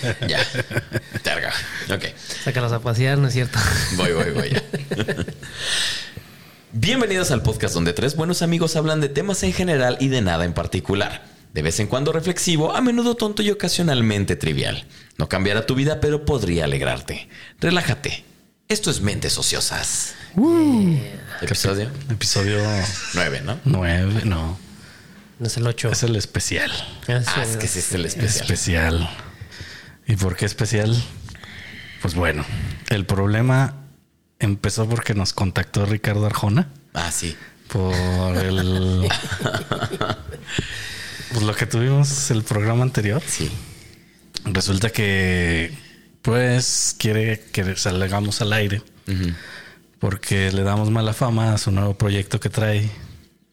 ya. Terga. Ok. Sácalos a pasear, ¿no es cierto? Voy, voy, voy. ya. Bienvenidos al podcast donde tres buenos amigos hablan de temas en general y de nada en particular. De vez en cuando reflexivo, a menudo tonto y ocasionalmente trivial. No cambiará tu vida, pero podría alegrarte. Relájate. Esto es Mentes Ociosas. Episodio Episodio 9, ¿no? 9, no. No es el 8. Es el especial. Ah, es que sí es el especial. Especial. ¿Y por qué especial? Pues bueno, el problema empezó porque nos contactó Ricardo Arjona Ah, sí. por el. pues lo que tuvimos el programa anterior. Sí. Resulta que, pues, quiere que salgamos al aire porque le damos mala fama a su nuevo proyecto que trae.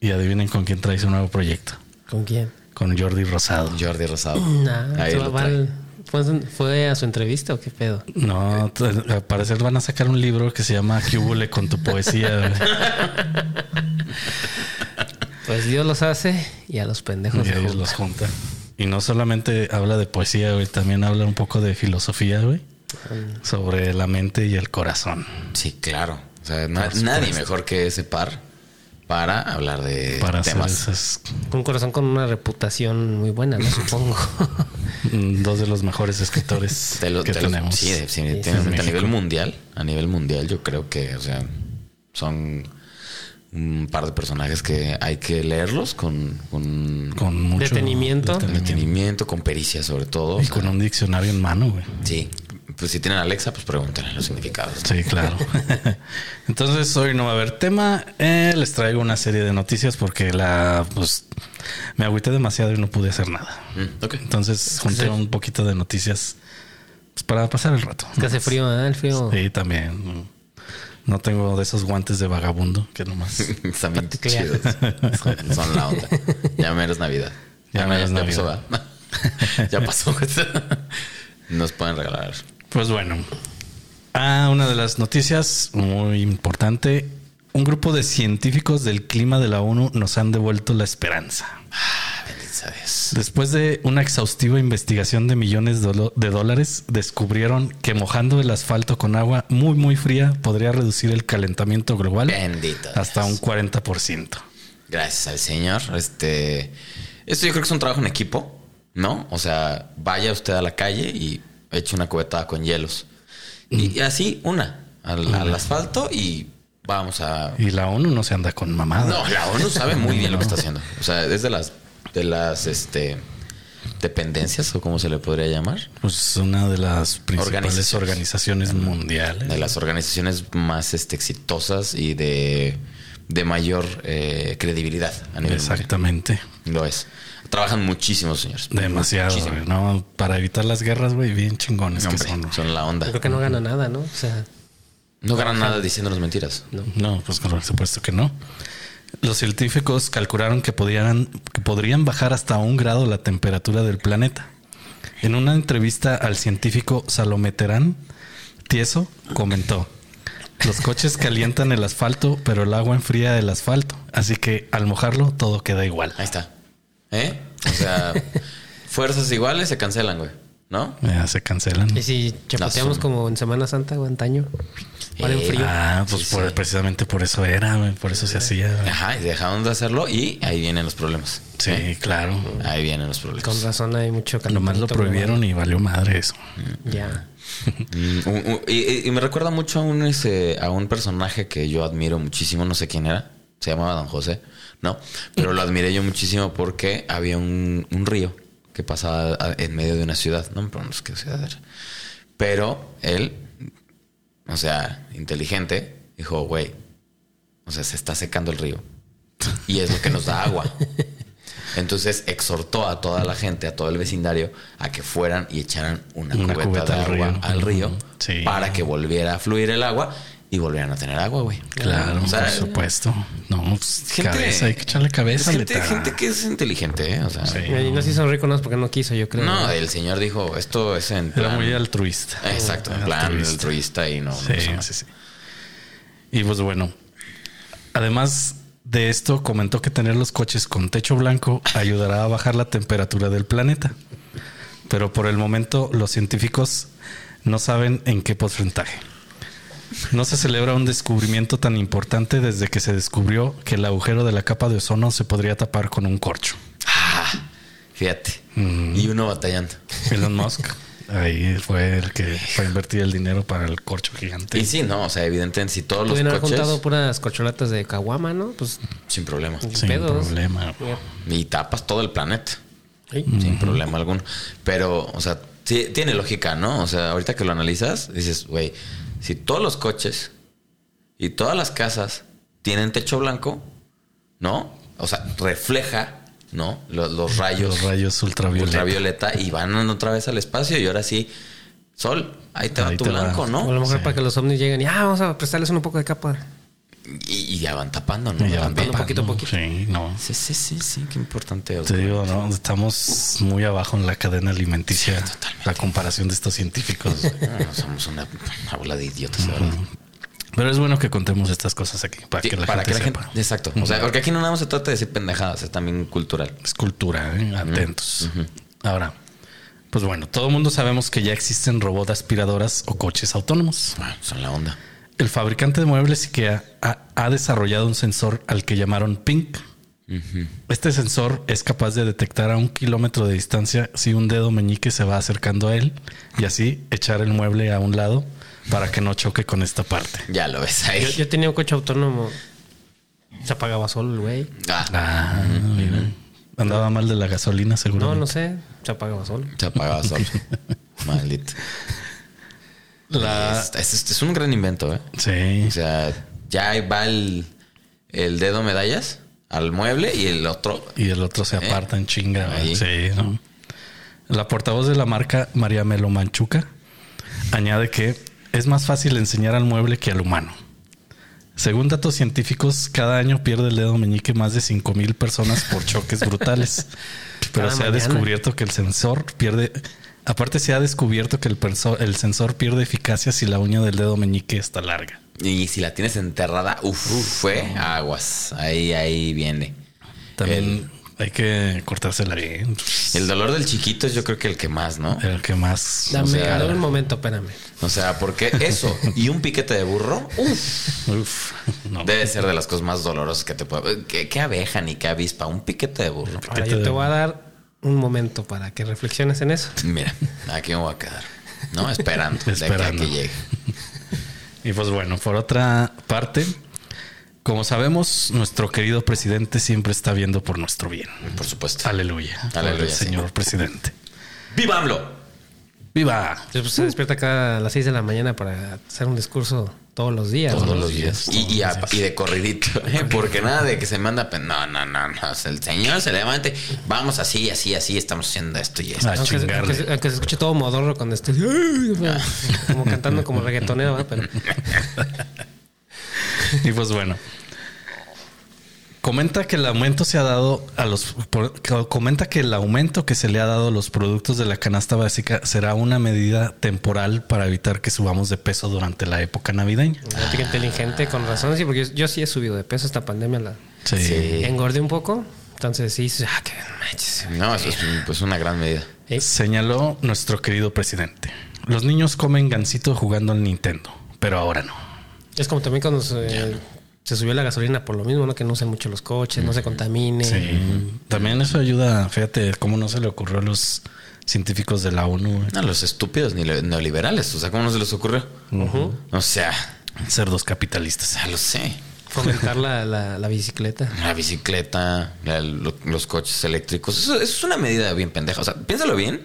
Y adivinen con quién trae su nuevo proyecto. ¿Con quién? Con Jordi Rosado. Jordi Rosado. Nah, Ahí lo trae. ¿Fue, ¿Fue a su entrevista o qué pedo? No, t- al parecer van a sacar un libro que se llama ¿Qué hubole con tu poesía? Pues Dios los hace y a los pendejos junta. los juntan. Y no solamente habla de poesía, güey, también habla un poco de filosofía, güey. Sobre la mente y el corazón. Sí, claro. O sea, na- Por nadie mejor que ese par para hablar de Para temas. esas Un corazón con una reputación muy buena, ¿no? Supongo. dos de los mejores escritores De los- que de los- tenemos. sí, a nivel mundial, a nivel mundial, yo creo que, o sea, son un par de personajes que hay que leerlos con, con, Con mucho Detenimiento. detenimiento, con pericia sobre todo. Y o sea, con un diccionario en mano, güey. Sí. Pues si tienen Alexa, pues pregúntenle los significados. Sí, claro. Entonces hoy no va a haber tema. Eh, les traigo una serie de noticias porque la pues me agüité demasiado y no pude hacer nada. Mm. Entonces junté sí. un poquito de noticias pues, para pasar el rato. Es que hace frío, ¿eh? El frío. Sí, también. No tengo de esos guantes de vagabundo que nomás. Están bien chidos. Son, son la onda. Ya menos Navidad. Ya menos ya Navidad. ya pasó. Nos pueden regalar. Pues bueno, ah, una de las noticias muy importante. Un grupo de científicos del clima de la ONU nos han devuelto la esperanza. Ah. Después de una exhaustiva investigación de millones de dólares, descubrieron que mojando el asfalto con agua muy muy fría podría reducir el calentamiento global Bendito. hasta un Dios. 40%. Gracias al Señor. Este, esto yo creo que es un trabajo en equipo, ¿no? O sea, vaya usted a la calle y eche una cubetada con hielos. Y, y así, una, al, al asfalto y vamos a... Y la ONU no se anda con mamada. No, la ONU sabe muy bien lo que está haciendo. O sea, es de las, de las, este, dependencias o como se le podría llamar. Pues una de las principales Organizaciones. organizaciones mundiales. De las organizaciones más este, exitosas y de, de mayor eh, credibilidad a nivel mundial. Exactamente. Lo es. Trabajan muchísimos señores. Demasiado, Muchísimo. güey, ¿no? Para evitar las guerras, güey, bien chingones Hombre, que son. son la onda. Creo que no gana nada, ¿no? O sea, No ganan nada diciéndonos mentiras. No, pues por supuesto que no. Los científicos calcularon que podían, que podrían bajar hasta un grado la temperatura del planeta. En una entrevista al científico Salomé Terán, Tieso comentó: Los coches calientan el asfalto, pero el agua enfría el asfalto. Así que al mojarlo, todo queda igual. Ahí está. ¿Eh? O sea, fuerzas iguales se cancelan, güey. ¿No? Ya se cancelan. y si chapoteamos como en Semana Santa o antaño, en Eh, frío. Ah, pues Sí, por- sí. precisamente por eso era, güey, por eso se hacía. güey. Ajá, y dejaron de hacerlo y ahí vienen los problemas. Sí, claro. Ahí vienen los problemas. Con razón hay mucho Nomás lo prohibieron y valió madre eso. global. Ya. Mm, un- y, y me recuerda mucho a un, ese, a un personaje que yo admiro muchísimo, no sé quién era, se llamaba Don José, ¿no? Pero lo admiré yo muchísimo porque había un, un río que pasaba en medio de una ciudad, no me pregunto qué ciudad era. Pero él, o sea, inteligente, dijo, güey, o sea, se está secando el río y es lo que nos da agua. Entonces exhortó a toda la gente, a todo el vecindario, a que fueran y echaran una, Una cubeta, cubeta de al agua río. al río. Sí. para que volviera a fluir el agua y volvieran a tener agua, güey. Claro, O sea, por supuesto. No, pues, gente- cabeza, hay que echarle cabeza. gente, gente que es inteligente, ¿eh? O sea, Sí. Y no se hizo rico no es porque no quiso, yo creo. no, el señor dijo, esto es en Era muy altruista. Exacto, en plan altruista, y no... no Sí, nada. sí, sí. Y pues bueno, además de esto comentó que tener los coches con techo blanco ayudará a bajar la temperatura del planeta. Pero por el momento los científicos no saben en qué porcentaje. No se celebra un descubrimiento tan importante desde que se descubrió que el agujero de la capa de ozono se podría tapar con un corcho. Ah, fíjate. Y uno batallando. Elon Musk ahí fue el que fue a invertir el dinero para el corcho gigante. Y sí, no, o sea, evidentemente si todos los Pudieron haber coches juntado puras corcholatas de caguama, ¿no? Pues sin problema. sin pedos. problema. Y tapas todo el planeta. Sí. Sin problema alguno. Pero, o sea, sí, tiene lógica, ¿no? O sea, ahorita que lo analizas, dices, güey, si todos los coches y todas las casas tienen techo blanco, ¿no? O sea, refleja, ¿no? Los, los rayos, Los rayos ultravioleta. ultravioleta y van otra vez al espacio y ahora sí, sol, ahí te va tu te va. blanco, O a ¿no? lo mejor Sí. para que los ovnis lleguen y ah, vamos a prestarles un poco de capa. Y, y ya van tapando, ¿no? Ya van tapando poquito a poquito. Sí, no. Sí, sí, sí, sí, qué importante. Te digo, no, estamos muy abajo en la cadena alimenticia. la comparación de estos científicos. No, somos una, una bola de idiotas, verdad. Pero es bueno que contemos estas cosas aquí para Sí, que la para gente que la sepa. gente. Exacto. O sea, porque aquí no nada más se trata de decir pendejadas, es también cultural. Es cultura, ¿eh? atentos. Ahora, pues bueno, todo el mundo sabemos que ya existen robots aspiradoras o coches autónomos. Bueno, son la onda. El fabricante de muebles IKEA ha, ha desarrollado un sensor al que llamaron Pink. Este sensor es capaz de detectar a un kilómetro de distancia si un dedo meñique se va acercando a él y así echar el mueble a un lado para que no choque con esta parte. Ya lo ves ahí. Yo, yo tenía un coche autónomo. Se apagaba solo el güey. Ah, Ah, mira. Andaba mal de la gasolina, seguro. No, no sé. Se apagaba solo. se apagaba solo. Maldito. La- Es, es- es un gran invento, ¿eh? Sí. O sea, ya va el, el dedo medallas al mueble y el otro. Y el otro se aparta en chinga. Sí, ¿no? La portavoz de la marca, María Melo Manchuca, añade que es más fácil enseñar al mueble que al humano. Según datos científicos, cada año pierde el dedo meñique más de 5 mil personas por choques brutales. Pero Cada se ha descubierto que el sensor pierde. Aparte, se ha descubierto que el, perso- el sensor pierde eficacia si la uña del dedo meñique está larga. Y si la tienes enterrada, uff, fue aguas. Ahí, ahí viene. También hay que cortársela bien. El dolor del chiquito es yo creo que el que más, ¿no? El que más. Dame, sea, dame un momento, espérame. O sea, porque eso y un piquete de burro, uff, Uf, no. debe ser de las cosas más dolorosas que te puede. ¿Qué, qué abeja ni qué avispa? Un piquete de burro. Ahora te yo te voy a dar un momento para que reflexiones en eso. Mira, aquí me voy a quedar. No, esperando, de aquí a Esperando. que llegue. Y pues bueno, por otra parte, como sabemos, nuestro querido presidente siempre está viendo por nuestro bien. Por supuesto. Aleluya. Aleluya, Por el señor sí. presidente. ¡Viva AMLO! ¡Viva! Después se despierta cada a las 6 de la mañana para hacer un discurso todos los días. Todos ¿no? los días. Y, y, a- y de corridito. ¿eh? Porque nada de que se manda. pe- No, no, no, no. El señor se levante. Vamos así, así, asasí. Estamos haciendo esto y esto. A Aunque, se- aunque se- aunque se escuche todo modorro cuando esté como cantando como reggaetonero, ¿verdad? pero Y pues bueno. Comenta que el aumento se ha dado a los por- comenta que el aumento que se le ha dado a los productos de la canasta básica será una medida temporal para evitar que subamos de peso durante la época navideña. Que inteligente, con razón, sí, porque yo, yo sí he subido de peso esta pandemia, la Sí. Sí. engordé un poco, entonces sí, ah, no manches. No, eso es pues una gran medida. ¿Eh? Señaló nuestro querido presidente. Los niños comen gansito jugando al Nintendo, pero ahora no. Es como también cuando se, se subió la gasolina por lo mismo, ¿no? Que no usen mucho los coches, no se contamine. Sí. También eso ayuda, fíjate cómo no se le ocurrió a los científicos de la ONU. No, los estúpidos ni le- neoliberales. O sea, ¿cómo no se les ocurrió? O sea, cerdos capitalistas. ya lo sé. Fomentar la, la, la bicicleta. La bicicleta, la- lo- los coches eléctricos. Eso, eso es una medida bien pendeja. O sea, piénsalo bien.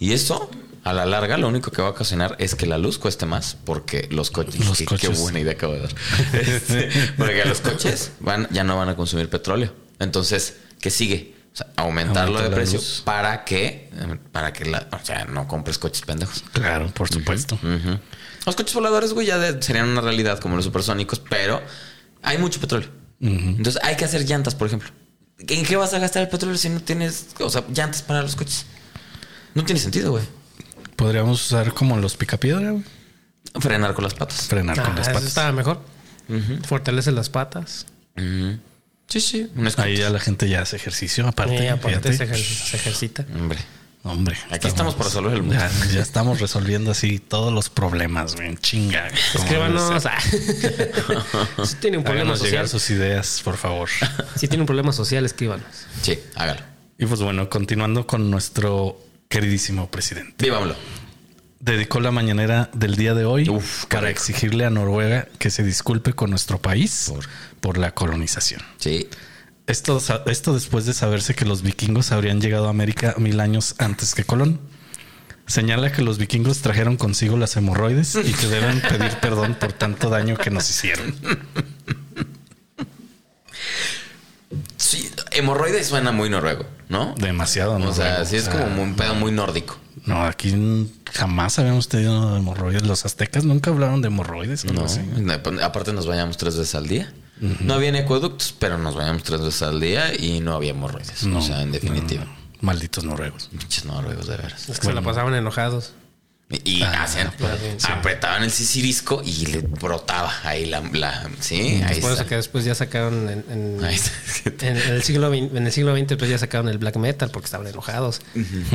Y eso, a la larga, lo único que va a ocasionar es que la luz cueste más porque los coches. Los qué, coches. qué buena idea acabo de dar. Este, porque los coches van, ya no van a consumir petróleo. Entonces, ¿qué sigue? O sea, aumentarlo Aumenta de precio luz. para que, para que la, o sea, no compres coches pendejos. Claro, por supuesto. Los coches voladores, güey, ya de- serían una realidad como los supersónicos, pero hay mucho petróleo. Entonces hay que hacer llantas, por ejemplo. ¿En qué vas a gastar el petróleo si no tienes, o sea, llantas para los coches? No tiene sentido, güey. Podríamos usar como los picapiedra. Frenar con las patas. frenar con Ah, las patas. estaba mejor. Fortalece las patas. Sí, sí. Ahí ya la gente ya hace ejercicio, aparte. Eh, aparte se, ejer- se ejercita. Hombre. Hombre. Aquí estamos para resolver el mundo. Ya, ya estamos resolviendo así todos los problemas, güey. Chinga. Escríbanos. si tiene un problema Háganos llegar social. sus ideas, por favor. Si tiene un problema social, escríbanos. Sí, hágalo. Y pues bueno, continuando con nuestro queridísimo presidente. Vívámoslo. Dedicó la mañanera del día de hoy Uf, para exigirle a Noruega que se disculpe con nuestro país Por- por la colonización. Sí. Esto, esto después de saberse que los vikingos habrían llegado a América mil años antes que Colón. Señala que los vikingos trajeron consigo las hemorroides y que deben pedir perdón por tanto daño que nos hicieron. Sí, hemorroides suena muy noruego, ¿no? Demasiado, ¿no? O sea, sí es como un pedo muy nórdico. No, aquí jamás habíamos tenido hemorroides. Los aztecas nunca hablaron de hemorroides. No, así. aparte nos bañamos tres veces al día. No había acueductos, pero nos bañamos tres veces al día y no había hemorroides. No, o sea, en definitiva. no, malditos noruegos. Pinches noruegos, de veras. Es que se la pasaban enojados. Y, y hacían, apretaban el sisirisco y le brotaba ahí la, la sí, ahí Por eso está. que después ya sacaron en, en- el siglo XX, en el siglo XX pues ya sacaron el black metal porque estaban enojados.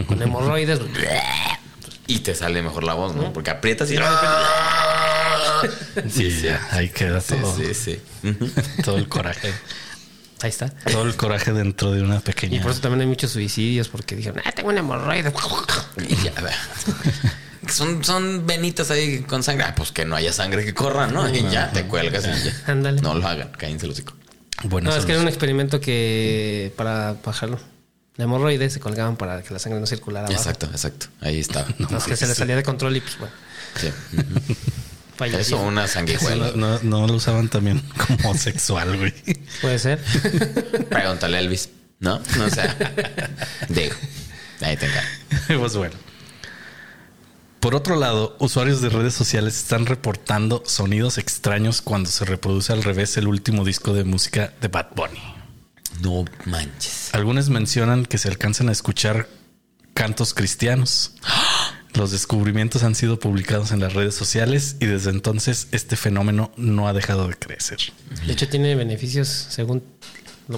Con hemorroides. Y te sale mejor la voz, ¿no? Porque aprietas y Sí, sí, ahí queda Sí, todo, sí, sí. Todo el coraje. Ahí está. Todo el coraje dentro de una Y pequeña. por eso también hay muchos suicidios porque dijeron, ah, tengo una hemorroide. Y ya, a ver. Son, son venitas ahí con sangre. Ah, pues que no haya sangre que corra, ¿no? Y ya te cuelgas y ya. Ándale. No lo hagan, cállense los hocico. Bueno, No, es que era un experimento que para bajarlo. La hemorroide se colgaban para que la sangre no circulara abajo. Exacto, exacto. Ahí estaba. Entonces que se le salía de control y pues bueno, Sí. Eso, una sanguijuela. no, no lo usaban también como sexual, güey. Puede ser. Pregúntale a Elvis, ¿no? O sea, digo, ahí te encargo. pues bueno. Por otro lado, usuarios de redes sociales están reportando sonidos extraños cuando se reproduce al revés el último disco de música de Bad Bunny. No manches. Algunos mencionan que se alcanzan a escuchar cantos cristianos. Los descubrimientos han sido publicados en las redes sociales y desde entonces este fenómeno no ha dejado de crecer. De hecho, tiene beneficios según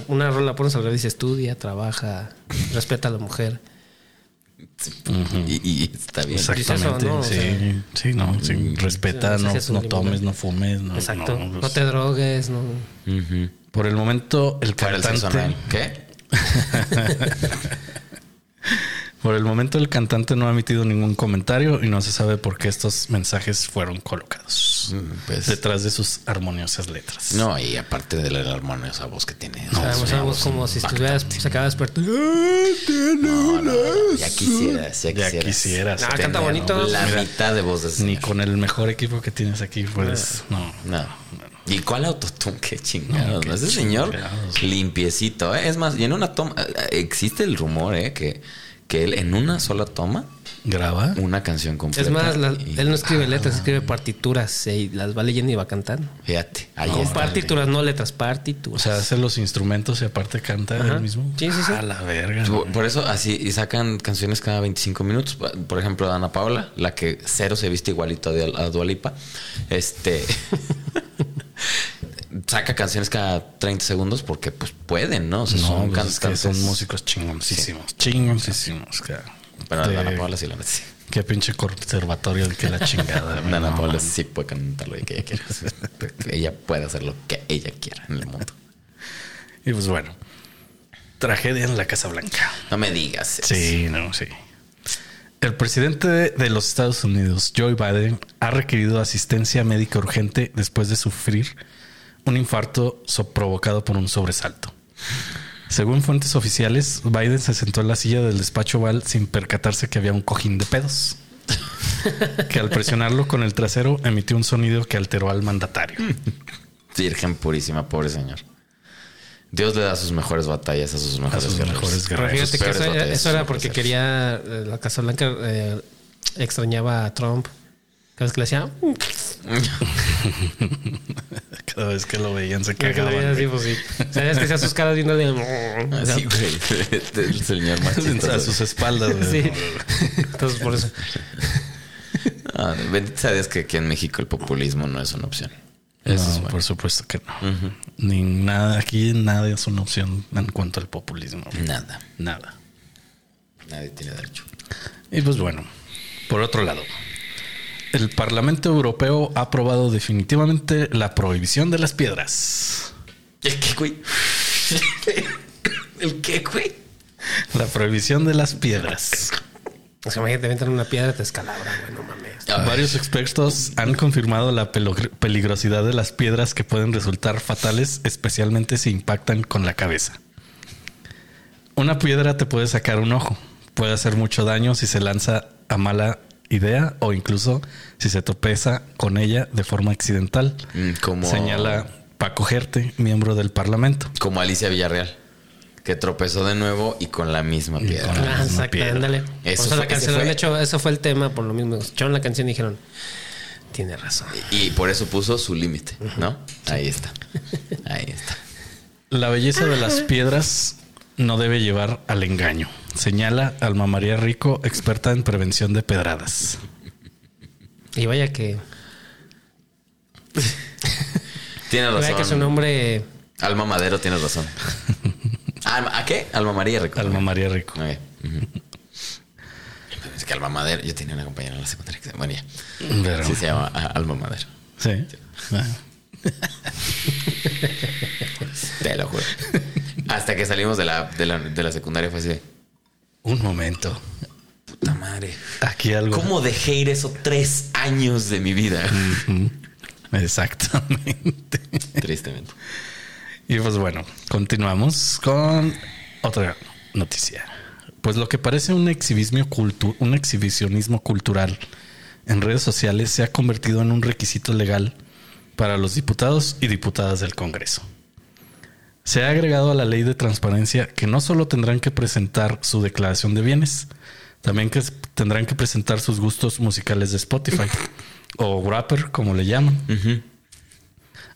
una rola pones al revés estudia, trabaja, respeta a la mujer. Y, y está bien. Exactamente. ¿no? O sí, sea, sí, no, sí, respeta, no, no tomes, no fumes, no, Exacto. no, No, pues, te drogues, no. Por el momento, el cantante. ¿Qué? por el momento el cantante no ha emitido ningún comentario y no se sabe por qué estos mensajes fueron colocados Mm, Pues, detrás de sus armoniosas letras. no, y aparte de la armoniosa voz que tiene. O sea, es o una sea, voz como si estuvieras, se acaba de despertar. Ya quisieras, ya Ya quisieras. quisieras. Ah, tener, canta bonito. La Mira, mitad de voz de ese Ni con el mejor equipo que tienes aquí puedes. No. No. ¿Y cuál autotune? Qué chingados. Ese señor chingados. limpiecito. ¿eh? Es más, y en una toma. eh, Existe el rumor, ¿eh? Que, que él en una sola toma Graba. una canción completa. Es más, la- y- él no escribe letras, escribe partituras y las va leyendo y va cantando. Fíjate, ahí Con está. partituras, no letras, O partituras. sea, hace los instrumentos y aparte canta Ajá. él mismo. Sí, sí, sí. A la verga. Por, por eso así y sacan canciones cada 25 minutos. Por ejemplo, Dana Paola, la que cero se viste igualito a a Dualipa. Este saca canciones cada 30 segundos porque pues pueden, ¿no? O sea, No, son pues es que cantantes. son músicos chingoncísimos. Chingoncísimos. claro. Pero De- Dana Paola sí la neta. Qué pinche conservatorio de que la chingada. Dana No, Paola sí puede cantar lo que ella quiera. ella puede hacer lo que ella quiera en el mundo. Y pues bueno. Tragedia en la Casa Blanca. No me digas. eso. Sí, no, sí. El presidente de, de los Estados Unidos, Joe Biden, ha requerido asistencia médica urgente después de sufrir un infarto so- provocado por un sobresalto. Según fuentes oficiales, Biden se sentó en la silla del despacho oval sin percatarse que había un cojín de pedos. que al presionarlo con el trasero emitió un sonido que alteró al mandatario. Virgen purísima, pobre señor. Dios le da sus mejores batallas a sus A mejores sus guerreros. mejores Pero guerreros. fíjate que peores eso, era porque quería eh, la Casa Blanca eh, extrañaba a Trump. Cada vez que le hacía, Cada vez que lo veían se cagaban. veía así, pues sí. Sabías que hacía sus caras viéndole. Así, güey. El señor más a sus espaldas. güey. Sí. Entonces, por eso. Ah, sea Dios que aquí en México el populismo no es una opción. Eso no, es bueno. por supuesto que no. Ni nada, aquí nada es una opción en cuanto al populismo. Nada. Nada. Nadie tiene derecho. Y pues bueno, por otro lado, el Parlamento Europeo ha aprobado definitivamente la prohibición de las piedras. ¿El qué, güey? ¿El qué, güey? La prohibición de las piedras. O sea, imagínate, te aventan una piedra, te escalabra, güey, no mames. Ay. Varios expertos han confirmado la peligrosidad de las piedras que pueden resultar fatales, especialmente si impactan con la cabeza. Una piedra te puede sacar un ojo, puede hacer mucho daño si se lanza a mala idea o incluso si se tropeza con ella de forma accidental. Mm, Como, Señala Paco Gerte, miembro del Parlamento. como Alicia Villarreal, que tropezó de nuevo y con la misma piedra. con la Ah, misma exacto, piedra. ándale. Eso la fue- canción, fue- de hecho, eso fue el tema, por lo mismo. Escucharon la canción y dijeron, tiene razón. Y por eso puso su límite, ¿no? Ahí está. Ahí está. La belleza de las piedras no debe llevar al engaño, señala Alma María Rico, experta en prevención de pedradas. Y vaya que, Tienes vaya que su razón. nombre Alma Madero, tienes razón. ¿A qué? Alma María Rico. Alma María Rico. Es que Alma Madero, yo tenía una compañera en la secundaria que se María. Pero- Sí, se llama ah, Alma Madero. Sí. Ah, Te lo juro. Hasta que salimos de la, de la, de la secundaria fue así de, Un momento. puta madre. Aquí algo. ¿Cómo dejé ir eso tres años de mi vida? Exactamente. Tristemente. Y pues bueno, continuamos con otra noticia. Pues lo que parece un cultu- un exhibicionismo cultural en redes sociales se ha convertido en un requisito legal para los diputados y diputadas del Congreso. Se ha agregado a la ley de transparencia que no solo tendrán que presentar su declaración de bienes, también que tendrán que presentar sus gustos musicales de Spotify o rapper, como le llaman.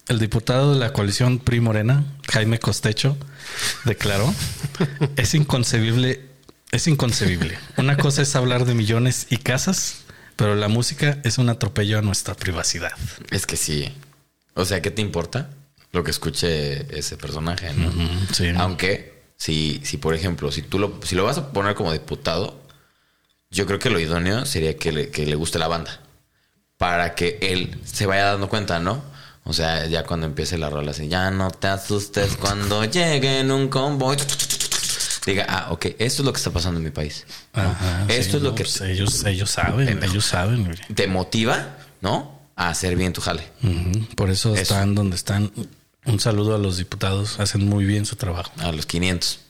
El diputado de la coalición PRI Morena, Jaime Costecho, declaró: Es inconcebible, es inconcebible. Una cosa es hablar de millones y casas, pero la música es un atropello a nuestra privacidad. Es que sí. O sea, ¿qué te importa lo que escuche ese personaje? ¿no? Sí. Aunque, si, si por ejemplo, si tú lo, si lo vas a poner como diputado, yo creo que lo idóneo sería que le, que le guste la banda. Para que él se vaya dando cuenta, ¿no? O sea, ya cuando empiece la rola así, ya no te asustes cuando llegue en un convoy. Diga, ah, ok, esto es lo que está pasando en mi país. Ajá, Esto sí, es lo no, que pues ellos, ellos saben, ellos saben. güey. te motiva, ¿no? A hacer bien tu jale. Por eso, Eso. están donde están. Un saludo a los diputados, hacen muy bien su trabajo. A los 500.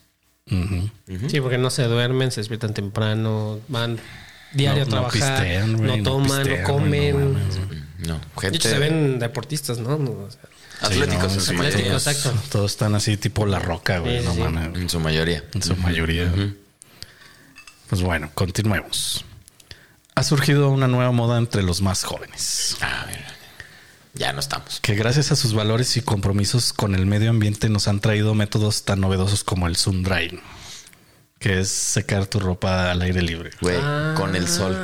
Ujú. Sí, porque no se duermen, se despiertan temprano, van diario No- a no trabajar, pistean, güey, no no toman, pistean, no no comen. No, de gente. hecho, se ven deportistas, ¿no? No, o sea, atléticos Sí, no, en su mayoría. exacto. Todos están así, tipo la roca, güey. Sí, no sí. En su mayoría. En su mayoría. Pues bueno, continuemos. Ha surgido una nueva moda entre los más jóvenes, A ver, ya no estamos. que gracias a sus valores y compromisos con el medio ambiente nos han traído métodos tan novedosos como el sun drying, que es secar tu ropa al aire libre. Güey, Ah. con el sol.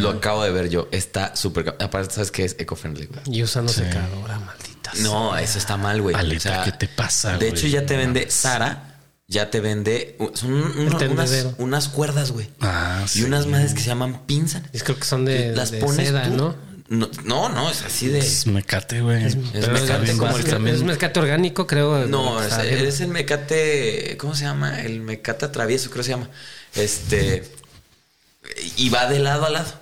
Lo acabo de ver yo. Está súper. Aparte, ¿sabes qué es eco-friendly, güey? Y usando secadora, maldita. sea. No, eso está mal, güey. Aleta, ¿qué te pasa, De hecho, ya te vende. Sara. Ya te vende. Son un- unas, cuerdas, güey. Ah, y sí. unas madres que se llaman pinzas. Es creo que son de, Las de pones seda, tú. ¿no? No, no, no, es así de. Es mecate, güey. Es Pero mecate es, como es- el también- es mecate orgánico, creo. No, es, es el mecate. ¿Cómo se llama? El mecate atravieso, creo que se llama. Este. Y va de lado a lado.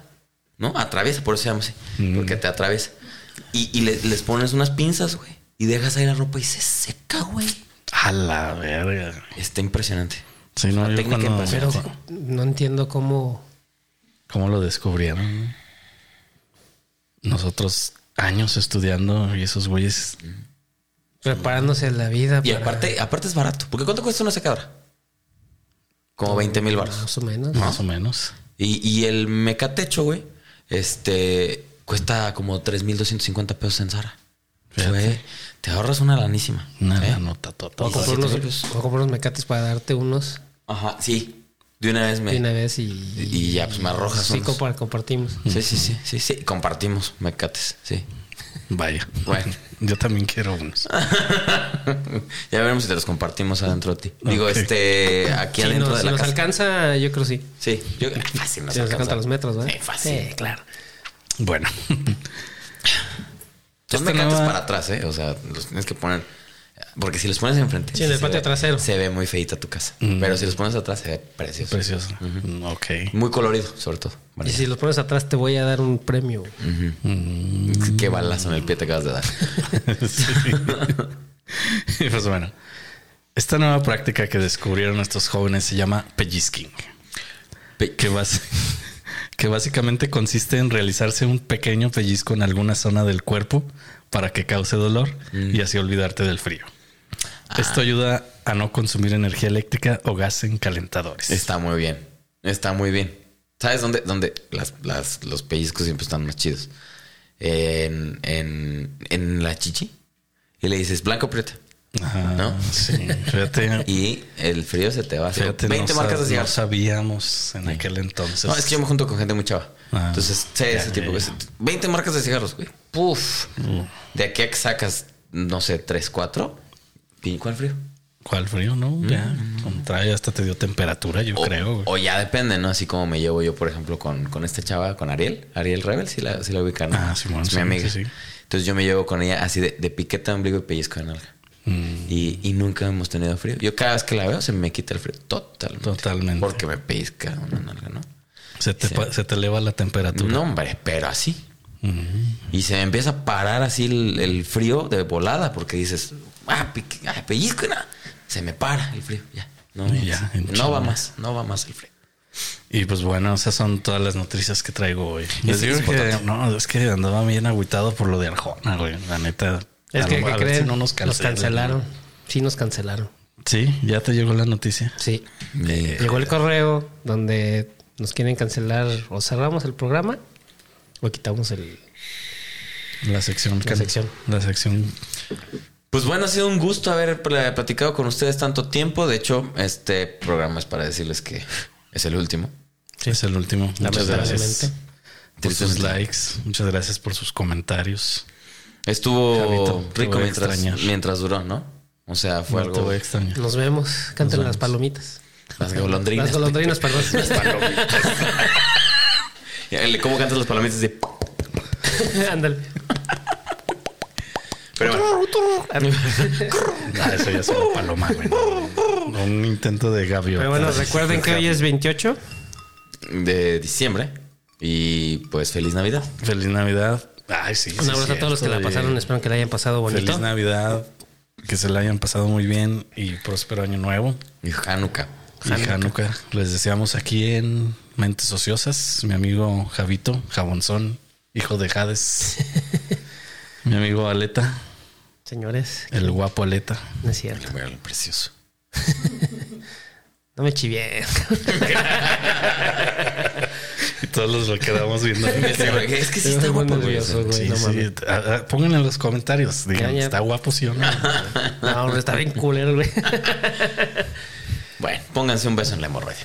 ¿No? Atraviesa, por eso se llama así. Mm. Porque te atraviesa. Y, y le- les pones unas pinzas, güey. Y dejas ahí la ropa y se seca, güey. A la verga. Está impresionante. Sí, no, yo técnica cuando- Pero no entiendo cómo. ¿Cómo lo descubrieron? Nosotros años estudiando y esos güeyes. Preparándose la vida. Y para- aparte, aparte es barato. Porque ¿cuánto cuesta una secadora? Como 20 mil baros. Más o menos. Más o menos. Y, y el mecatecho, güey, este cuesta como 3.250 pesos en Zara. Güey, te ahorras una lanísima. Una ¿eh? nota total. voy a comprar unos mecates para darte unos Ajá, sí. De una vez me. de una vez y. Y- ya, pues, me arrojas Sí, unos. compartimos. Sí, sí, sí, sí, sí. Compartimos mecates, sí. Vaya. Bueno. Yo también quiero unos. ya veremos si te los compartimos adentro de ti. Digo, este, aquí Si adentro nos, de si la nos casa. alcanza, yo creo sí. Sí, yo fácil nos Si nos alcanza. alcanza los metros, ¿verdad? Sí, fácil. Sí, claro. Bueno. Son Esta mecantes nueva- para atrás, ¿eh? O sea, los tienes que poner. Porque si los pones enfrente. Sí, en el se patio ve- trasero. Se ve muy feita tu casa. Mm. Pero si los pones atrás, se ve precioso. Precioso. Ok. Muy colorido, sobre todo. Y si los pones atrás, te voy a dar un premio. Mm. Qué balazo en el pie te acabas de dar. Sí. y pues bueno. Esta nueva práctica que descubrieron estos jóvenes se llama pellizking. Pe- que, bas- que básicamente consiste en realizarse un pequeño pellizco en alguna zona del cuerpo para que cause dolor y así olvidarte del frío. Esto ayuda a no consumir energía eléctrica o gas en calentadores. Está muy bien. Está muy bien. ¿Sabes dónde? dónde las, las- los pellizcos siempre están más chidos. En, en, en la chichi. Y le dices blanco prieta. Ajá, ¿No? Sí, fíjate. Y el frío se te va a hacer. fíjate, 20 no, marcas de no cigarros. sabíamos en aquel entonces. No, es que yo me junto con gente muy chava. Ah. Entonces, sé ese tipo. ya. ese- 20 marcas de cigarros, güey. Puf. De aquí a que sacas, no sé, 3, 4. ¿Y cuál frío? ¿Cuál frío? No, ya. Contrario, hasta te dio temperatura, yo O, creo. güey. o ya depende, ¿no? Así como me llevo yo, por ejemplo, con, con esta chava, con Ariel. Ariel Rebel, si la, sí la ubican. ¿no? Ah, Simón, es sí, mi amiga. sí, sí. Entonces yo me llevo con ella así de, de piqueta, ombligo y pellizco de nalga. Mm. Y, y nunca hemos tenido frío. Yo cada vez que la veo se me quita el frío. Totalmente. Totalmente. Porque me pellizca una nalga, ¿no? Se te, se te eleva la temperatura. No, hombre, pero así. Y se me empieza a parar así el, el frío de volada porque dices, ah, ah, pellizco, no. se me para el frío. Ya, no, ya, va más, no va más el frío. Y pues bueno, esas son todas las noticias que traigo hoy. Les digo que no, es que andaba bien agüitado por lo de Arjona, güey. La neta. Es a que, lo- ¿qué a ver creen? si no nos, nos cancelan. cancelaron. Sí, nos cancelaron. Sí, ya te llegó la noticia. Sí. Eh, Llegó el correo donde nos quieren cancelar o cerramos el programa o quitamos el... La sección. La sección. La sección. Pues bueno, ha sido un gusto haber pl- platicado con ustedes tanto tiempo. De hecho, este programa es para decirles que es el último. Es el último. Muchas gracias por sus likes. Muchas gracias por sus comentarios. Estuvo Javito, rico mientras, mientras duró, ¿no? O sea, fue No te algo. voy a extrañar. Nos vemos. Canten Nos las palomitas. Las golondrinas. Las golondrinas, perdón. Ya, el- ¿Cómo cantas las palomitas? De... Ándale. Pero bueno, Ah, eso ya es una paloma, güey. No, Un intento de gaviota. Pero bueno, recuerden que hoy es 28. de diciembre. Y pues feliz Navidad. Feliz Navidad. Ay, sí. Un sí, abrazo a todos los que la pasaron. oye. Espero que la hayan pasado bonito. Feliz Navidad. Que se la hayan pasado muy bien y próspero año nuevo. Y Hanukkah. Y Hanukkah. Les deseamos aquí en Mentes Ociosas. Mi amigo Javito, Jabonzón, hijo de Hades. Mi amigo Aleta, Señores, el guapo Aleta. no es cierto. Bueno, precioso. No me chivié. Todos los lo quedamos viendo. Es que sí está guapo, güey. Sí, no sí. Pónganlo en los comentarios. Digan, Ya, ya. ¿está guapo sí o no? No, está bien culero, güey. Bueno, pónganse un beso en la hemorroide.